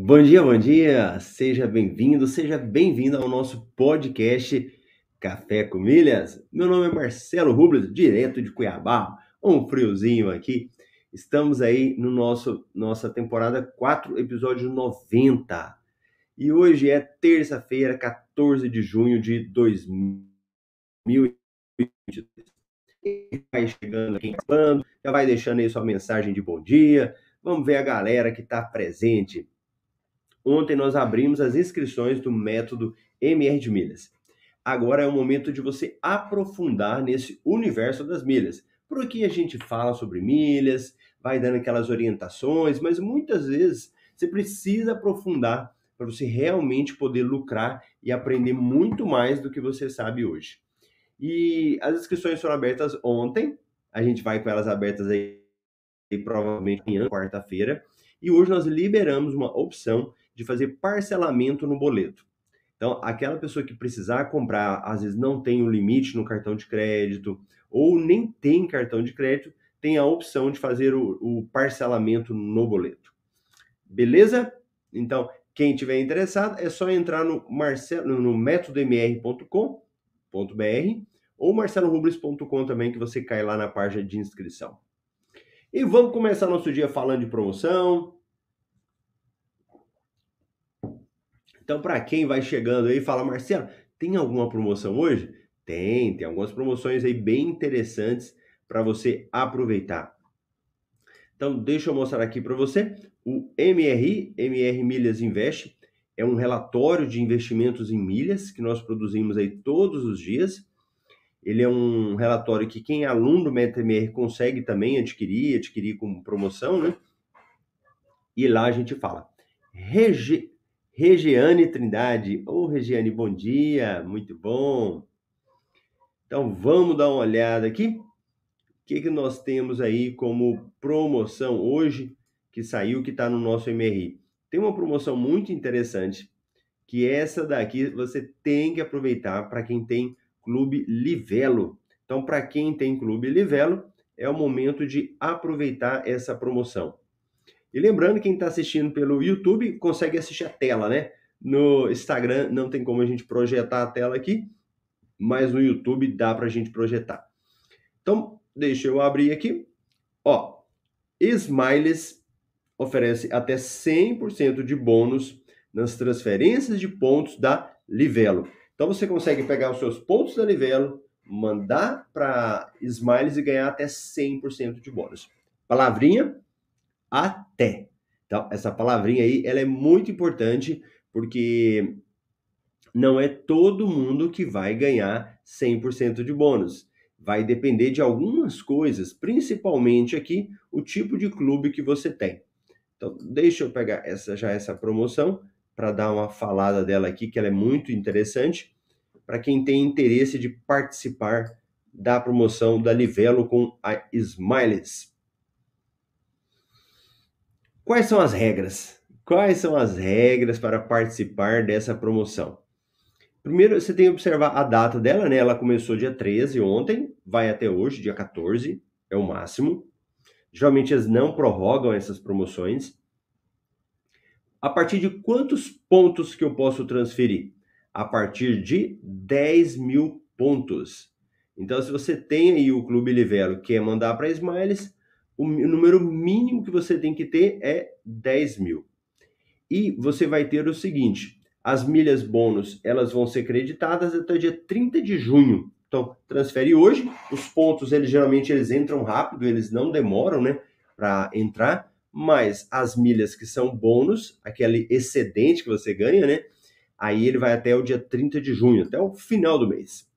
Bom dia, bom dia! Seja bem-vindo, seja bem-vindo ao nosso podcast Café com Milhas. Meu nome é Marcelo Rubles, direto de Cuiabá, um friozinho aqui. Estamos aí no nosso nossa temporada 4, episódio 90. E hoje é terça-feira, 14 de junho de 2022. Vai chegando aqui, já vai deixando aí sua mensagem de bom dia. Vamos ver a galera que está presente. Ontem nós abrimos as inscrições do método MR de milhas. Agora é o momento de você aprofundar nesse universo das milhas. Por aqui a gente fala sobre milhas, vai dando aquelas orientações, mas muitas vezes você precisa aprofundar para você realmente poder lucrar e aprender muito mais do que você sabe hoje. E as inscrições foram abertas ontem, a gente vai com elas abertas aí provavelmente amanhã, quarta-feira, e hoje nós liberamos uma opção de fazer parcelamento no boleto. Então, aquela pessoa que precisar comprar, às vezes não tem um limite no cartão de crédito, ou nem tem cartão de crédito, tem a opção de fazer o, o parcelamento no boleto. Beleza? Então, quem tiver interessado, é só entrar no, marcelo, no métodomr.com.br ou marcelorubles.com também, que você cai lá na página de inscrição. E vamos começar nosso dia falando de promoção, Então, para quem vai chegando aí fala, Marcelo, tem alguma promoção hoje? Tem, tem algumas promoções aí bem interessantes para você aproveitar. Então, deixa eu mostrar aqui para você. O MRI, MR Milhas Invest, é um relatório de investimentos em milhas que nós produzimos aí todos os dias. Ele é um relatório que quem é aluno do MetaMR consegue também adquirir, adquirir com promoção, né? E lá a gente fala. Regiane Trindade. Ô, oh, Regiane, bom dia, muito bom. Então, vamos dar uma olhada aqui. O que, que nós temos aí como promoção hoje que saiu, que está no nosso MRI? Tem uma promoção muito interessante, que essa daqui você tem que aproveitar para quem tem Clube Livelo. Então, para quem tem Clube Livelo, é o momento de aproveitar essa promoção. E lembrando, quem está assistindo pelo YouTube consegue assistir a tela, né? No Instagram não tem como a gente projetar a tela aqui, mas no YouTube dá para a gente projetar. Então, deixa eu abrir aqui. Ó, Smiles oferece até 100% de bônus nas transferências de pontos da Livelo. Então, você consegue pegar os seus pontos da Livelo, mandar para Smiles e ganhar até 100% de bônus. Palavrinha até. Então, essa palavrinha aí, ela é muito importante porque não é todo mundo que vai ganhar 100% de bônus. Vai depender de algumas coisas, principalmente aqui o tipo de clube que você tem. Então, deixa eu pegar essa já essa promoção para dar uma falada dela aqui, que ela é muito interessante para quem tem interesse de participar da promoção da Livelo com a Smiles. Quais são as regras? Quais são as regras para participar dessa promoção? Primeiro, você tem que observar a data dela, né? Ela começou dia 13 ontem, vai até hoje, dia 14, é o máximo. Geralmente eles não prorrogam essas promoções. A partir de quantos pontos que eu posso transferir? A partir de 10 mil pontos. Então, se você tem aí o Clube Livelo, quer mandar para Smiles, o número mínimo que você tem que ter é 10 mil. E você vai ter o seguinte: as milhas bônus elas vão ser creditadas até o dia 30 de junho. Então, transfere hoje. Os pontos, eles geralmente eles entram rápido, eles não demoram, né, para entrar. Mas as milhas que são bônus, aquele excedente que você ganha, né, aí ele vai até o dia 30 de junho, até o final do mês.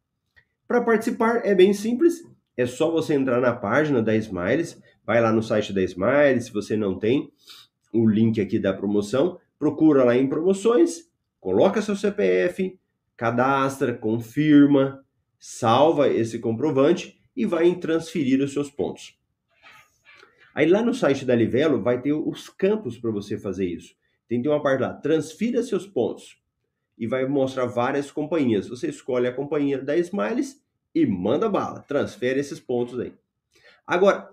Para participar é bem simples, é só você entrar na página da Smiles, vai lá no site da Smiles, se você não tem o link aqui da promoção, procura lá em promoções, coloca seu CPF, cadastra, confirma, salva esse comprovante e vai em transferir os seus pontos. Aí lá no site da Livelo vai ter os campos para você fazer isso. Tem uma parte lá, transfira seus pontos e vai mostrar várias companhias. Você escolhe a companhia da Smiles e manda bala, transfere esses pontos aí. Agora,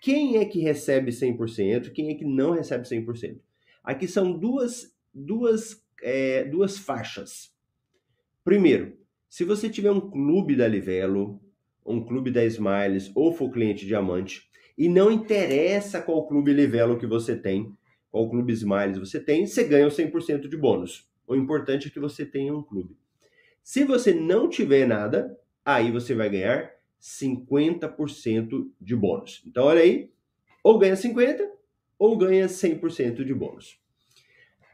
quem é que recebe 100%? Quem é que não recebe 100%? Aqui são duas, duas, é, duas faixas. Primeiro, se você tiver um clube da Livelo, um clube da Smiles ou for cliente diamante, e não interessa qual clube Livelo que você tem, qual clube Smiles você tem, você ganha o 100% de bônus. O importante é que você tenha um clube. Se você não tiver nada, aí você vai ganhar 50% de bônus. Então, olha aí, ou ganha 50% ou ganha 100% de bônus.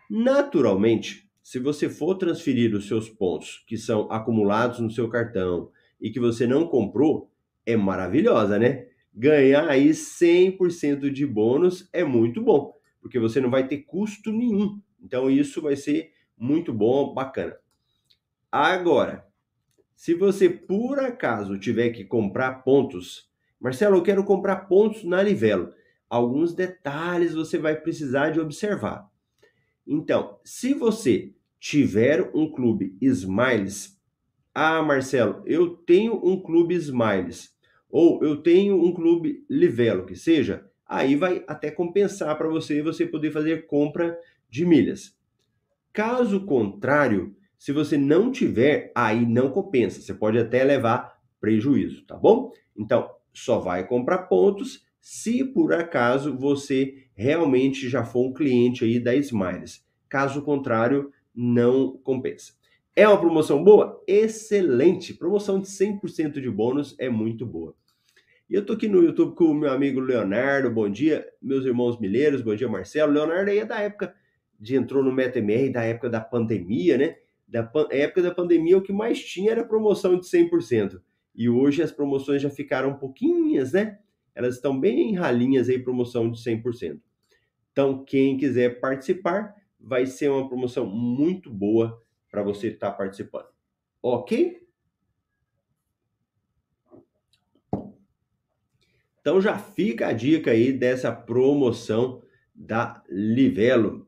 Naturalmente, se você for transferir os seus pontos que são acumulados no seu cartão e que você não comprou, é maravilhosa, né? Ganhar aí 100% de bônus é muito bom, porque você não vai ter custo nenhum. Então, isso vai ser muito bom, bacana. Agora, se você por acaso tiver que comprar pontos, Marcelo, eu quero comprar pontos na Livelo. Alguns detalhes você vai precisar de observar. Então, se você tiver um clube Smiles, ah, Marcelo, eu tenho um clube Smiles, ou eu tenho um clube Livelo, que seja, aí vai até compensar para você você poder fazer compra de milhas. Caso contrário, se você não tiver, aí não compensa. Você pode até levar prejuízo, tá bom? Então, só vai comprar pontos se por acaso você realmente já for um cliente aí da Smiles. Caso contrário, não compensa. É uma promoção boa? Excelente! Promoção de 100% de bônus é muito boa. E eu tô aqui no YouTube com o meu amigo Leonardo. Bom dia, meus irmãos milheiros. Bom dia, Marcelo. Leonardo aí é da época de entrou no MetaMR da época da pandemia, né? Da época da pandemia, o que mais tinha era promoção de 100%. E hoje as promoções já ficaram pouquinhas, né? Elas estão bem ralinhas aí, promoção de 100%. Então, quem quiser participar, vai ser uma promoção muito boa para você estar tá participando. Ok? Então já fica a dica aí dessa promoção da Livelo.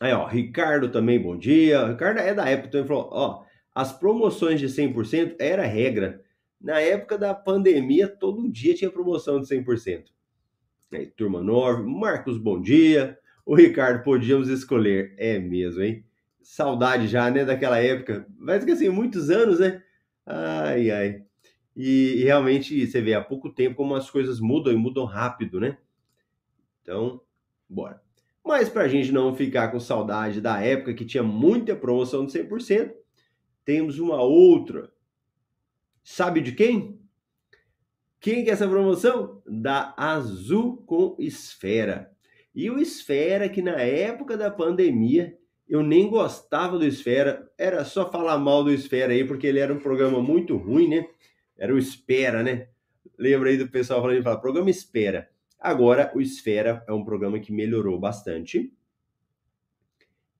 Aí, ó, Ricardo também, bom dia. Ricardo é da época, então ele falou, ó, as promoções de 100% era regra. Na época da pandemia, todo dia tinha promoção de 100%. Aí, turma 9, Marcos, bom dia. O Ricardo, podíamos escolher. É mesmo, hein? Saudade já, né, daquela época. Mas que assim, muitos anos, né? Ai, ai. E, e realmente, você vê, há pouco tempo como as coisas mudam e mudam rápido, né? Então, bora. Mas para a gente não ficar com saudade da época que tinha muita promoção de 100%, temos uma outra. Sabe de quem? Quem que é essa promoção? Da Azul com Esfera. E o Esfera, que na época da pandemia, eu nem gostava do Esfera, era só falar mal do Esfera aí, porque ele era um programa muito ruim, né? Era o Espera, né? Lembra aí do pessoal falando, fala, programa Espera. Agora, o Esfera é um programa que melhorou bastante.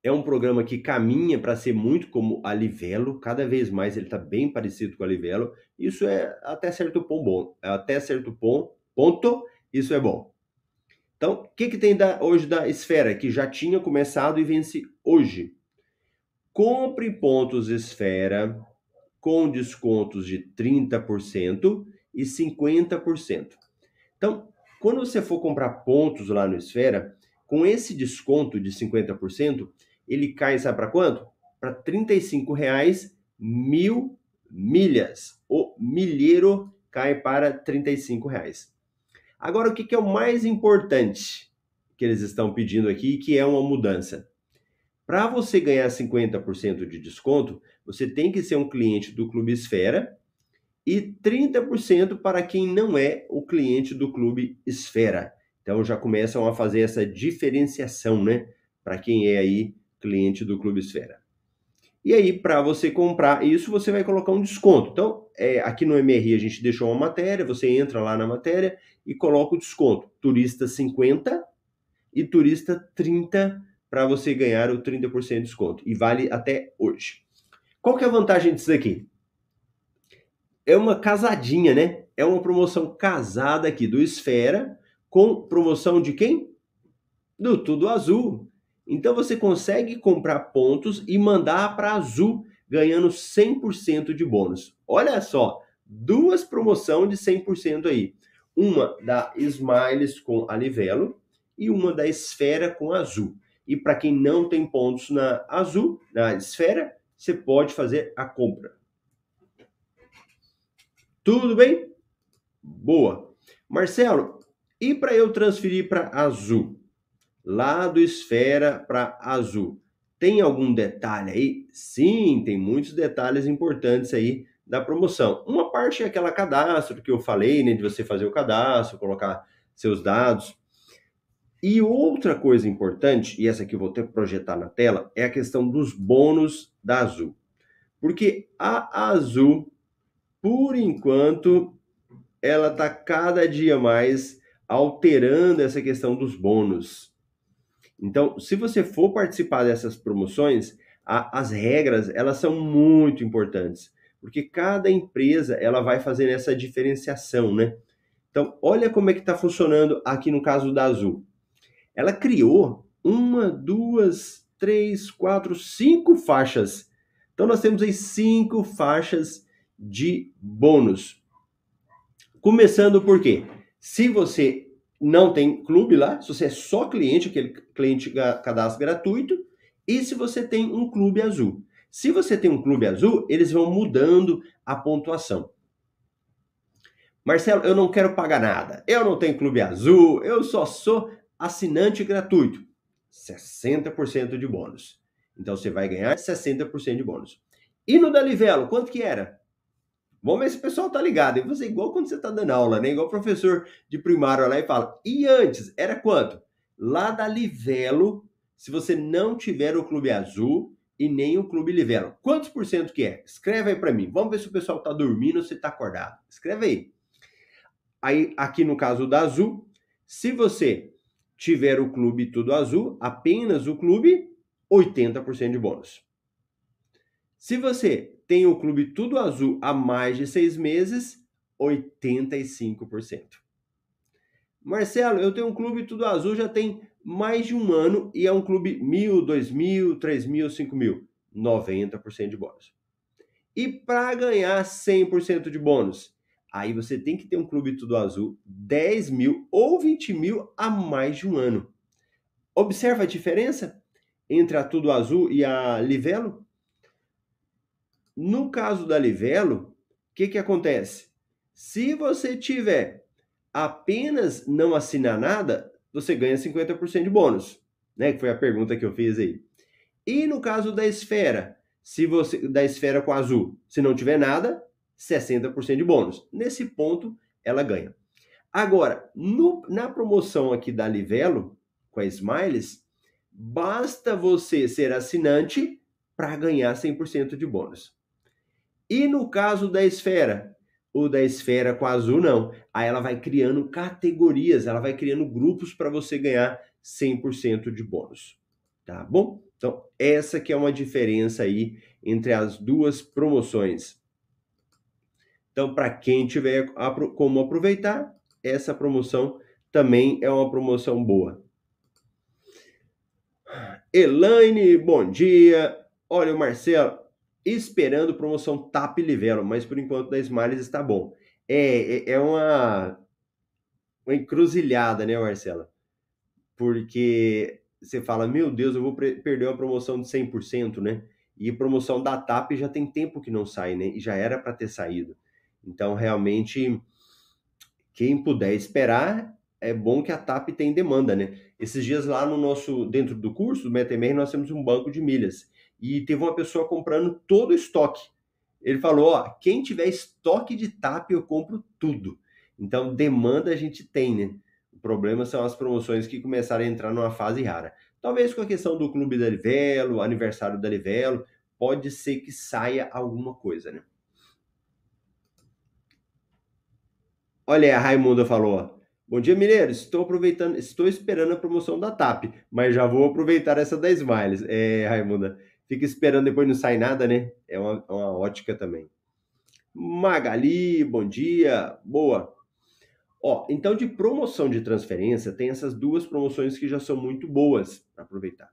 É um programa que caminha para ser muito como a Livelo, cada vez mais ele está bem parecido com a Livelo. Isso é até certo ponto bom, até certo ponto, ponto isso é bom. Então, o que, que tem da, hoje da Esfera, que já tinha começado e vence hoje? Compre pontos Esfera com descontos de 30% e 50%. Então, quando você for comprar pontos lá no Esfera, com esse desconto de 50%, ele cai, sabe para quanto? Para R$ reais mil milhas. O milheiro cai para R$ reais. Agora, o que, que é o mais importante que eles estão pedindo aqui, que é uma mudança? Para você ganhar 50% de desconto, você tem que ser um cliente do Clube Esfera e 30% para quem não é o cliente do Clube Esfera. Então já começam a fazer essa diferenciação, né? Para quem é aí cliente do Clube Esfera. E aí, para você comprar isso, você vai colocar um desconto. Então, é, aqui no MRI a gente deixou uma matéria, você entra lá na matéria e coloca o desconto. Turista 50 e turista 30 para você ganhar o 30% de desconto. E vale até hoje. Qual que é a vantagem disso aqui? É uma casadinha, né? É uma promoção casada aqui do Esfera com promoção de quem? Do Tudo Azul. Então você consegue comprar pontos e mandar para Azul, ganhando 100% de bônus. Olha só, duas promoções de 100% aí. Uma da Smiles com a Livelo e uma da Esfera com Azul. E para quem não tem pontos na Azul, na Esfera, você pode fazer a compra. Tudo bem? Boa. Marcelo, e para eu transferir para Azul? Lá do Esfera para Azul. Tem algum detalhe aí? Sim, tem muitos detalhes importantes aí da promoção. Uma parte é aquela cadastro que eu falei, né, de você fazer o cadastro, colocar seus dados. E outra coisa importante, e essa aqui eu vou ter que projetar na tela, é a questão dos bônus da Azul. Porque a Azul, por enquanto, ela está cada dia mais alterando essa questão dos bônus. Então, se você for participar dessas promoções, a, as regras elas são muito importantes, porque cada empresa ela vai fazer essa diferenciação, né? Então, olha como é que está funcionando aqui no caso da Azul ela criou uma, duas, três, quatro, cinco faixas. Então nós temos aí cinco faixas de bônus. Começando por quê? Se você não tem clube lá, se você é só cliente, aquele cliente cadastro gratuito, e se você tem um clube azul. Se você tem um clube azul, eles vão mudando a pontuação. Marcelo, eu não quero pagar nada. Eu não tenho clube azul, eu só sou assinante gratuito, 60% de bônus. Então você vai ganhar 60% de bônus. E no da Livelo, quanto que era? Vamos ver se o pessoal tá ligado. E você igual quando você tá dando aula, né? Igual o professor de primário lá e fala: "E antes era quanto?" Lá da Livelo, se você não tiver o Clube Azul e nem o Clube Livelo. Quantos por cento que é? Escreve aí para mim. Vamos ver se o pessoal tá dormindo ou se tá acordado. Escreve aí. Aí aqui no caso da Azul, se você tiver o clube tudo azul, apenas o clube, 80% de bônus. Se você tem o clube tudo azul há mais de seis meses, 85%. Marcelo, eu tenho um clube tudo azul já tem mais de um ano e é um clube mil, dois mil, três mil, cinco mil, 90% de bônus. E para ganhar 100% de bônus, Aí você tem que ter um clube tudo azul, 10 mil ou 20 mil a mais de um ano. Observa a diferença entre a tudo azul e a Livelo? No caso da Livelo, o que, que acontece? Se você tiver apenas não assinar nada, você ganha 50% de bônus, né? Que foi a pergunta que eu fiz aí. E no caso da esfera, se você da esfera com azul, se não tiver nada, 60% de bônus. Nesse ponto, ela ganha. Agora, no, na promoção aqui da Livelo, com a Smiles, basta você ser assinante para ganhar 100% de bônus. E no caso da Esfera, o da Esfera com Azul não. Aí ela vai criando categorias, ela vai criando grupos para você ganhar 100% de bônus. Tá bom? Então, essa que é uma diferença aí entre as duas promoções. Então, para quem tiver como aproveitar, essa promoção também é uma promoção boa. Elaine, bom dia. Olha, o Marcelo, esperando promoção TAP Livelo, mas por enquanto da Smiles está bom. É, é, é uma, uma encruzilhada, né, Marcela? Porque você fala, meu Deus, eu vou perder uma promoção de 100%, né? E promoção da TAP já tem tempo que não sai, né? E já era para ter saído. Então, realmente, quem puder esperar, é bom que a TAP tem demanda, né? Esses dias lá no nosso, dentro do curso do MetaMR, nós temos um banco de milhas. E teve uma pessoa comprando todo o estoque. Ele falou, ó, quem tiver estoque de TAP, eu compro tudo. Então, demanda a gente tem, né? O problema são as promoções que começaram a entrar numa fase rara. Talvez com a questão do clube da Livelo, aniversário da Livelo, pode ser que saia alguma coisa, né? Olha, a Raimunda falou, Bom dia, Mineiro. Estou aproveitando, estou esperando a promoção da TAP, mas já vou aproveitar essa da Smiles. É, Raimunda, fica esperando, depois não sai nada, né? É uma, uma ótica também. Magali, bom dia. Boa. Ó, então de promoção de transferência, tem essas duas promoções que já são muito boas para aproveitar.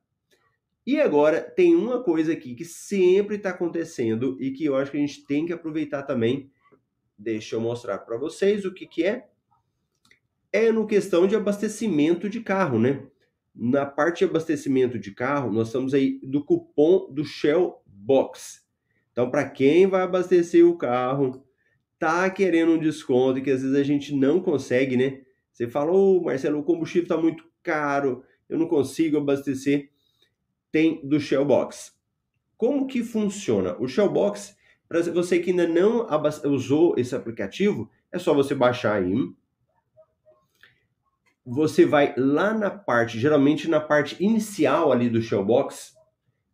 E agora tem uma coisa aqui que sempre está acontecendo e que eu acho que a gente tem que aproveitar também. Deixa eu mostrar para vocês o que, que é. É no questão de abastecimento de carro, né? Na parte de abastecimento de carro, nós estamos aí do cupom do Shell Box. Então, para quem vai abastecer o carro, tá querendo um desconto que às vezes a gente não consegue, né? Você falou, oh, Marcelo, o combustível está muito caro, eu não consigo abastecer. Tem do Shellbox. Como que funciona? O Shellbox, para você que ainda não usou esse aplicativo, é só você baixar aí. Você vai lá na parte, geralmente na parte inicial ali do Shellbox,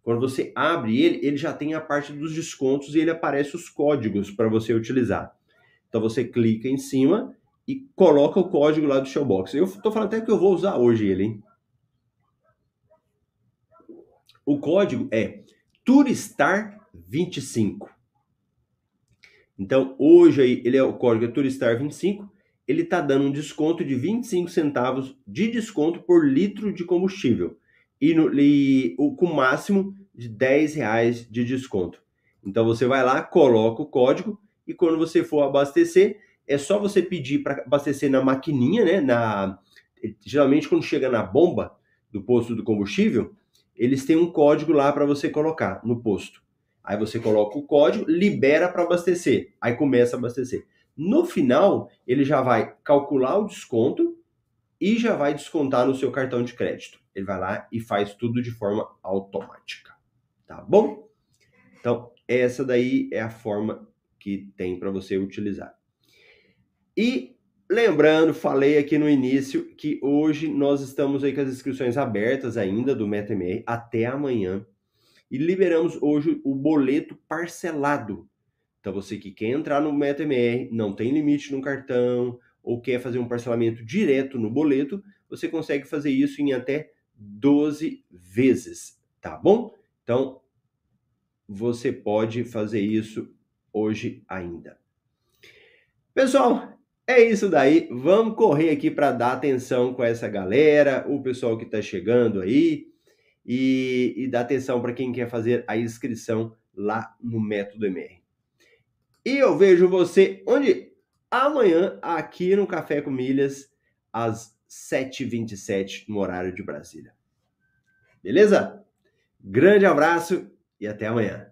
quando você abre ele, ele já tem a parte dos descontos e ele aparece os códigos para você utilizar. Então você clica em cima e coloca o código lá do Showbox. Eu estou falando até que eu vou usar hoje ele, hein? O código é Turistar25. Então, hoje aí, ele é o código é Turistar25, ele está dando um desconto de 25 centavos de desconto por litro de combustível e, no, e o, com máximo de 10 reais de desconto. Então você vai lá, coloca o código e quando você for abastecer, é só você pedir para abastecer na maquininha, né? Na, geralmente quando chega na bomba do posto do combustível, eles têm um código lá para você colocar no posto. Aí você coloca o código, libera para abastecer, aí começa a abastecer. No final, ele já vai calcular o desconto e já vai descontar no seu cartão de crédito. Ele vai lá e faz tudo de forma automática. Tá bom? Então, essa daí é a forma que tem para você utilizar. E lembrando, falei aqui no início que hoje nós estamos aí com as inscrições abertas ainda do MetaMR até amanhã. E liberamos hoje o boleto parcelado. Então você que quer entrar no MetaMR, não tem limite no cartão, ou quer fazer um parcelamento direto no boleto, você consegue fazer isso em até 12 vezes, tá bom? Então, você pode fazer isso hoje ainda. Pessoal, é isso daí. Vamos correr aqui para dar atenção com essa galera, o pessoal que está chegando aí, e, e dar atenção para quem quer fazer a inscrição lá no Método MR. E eu vejo você onde? amanhã aqui no Café com Milhas, às 7h27 no horário de Brasília. Beleza? Grande abraço e até amanhã.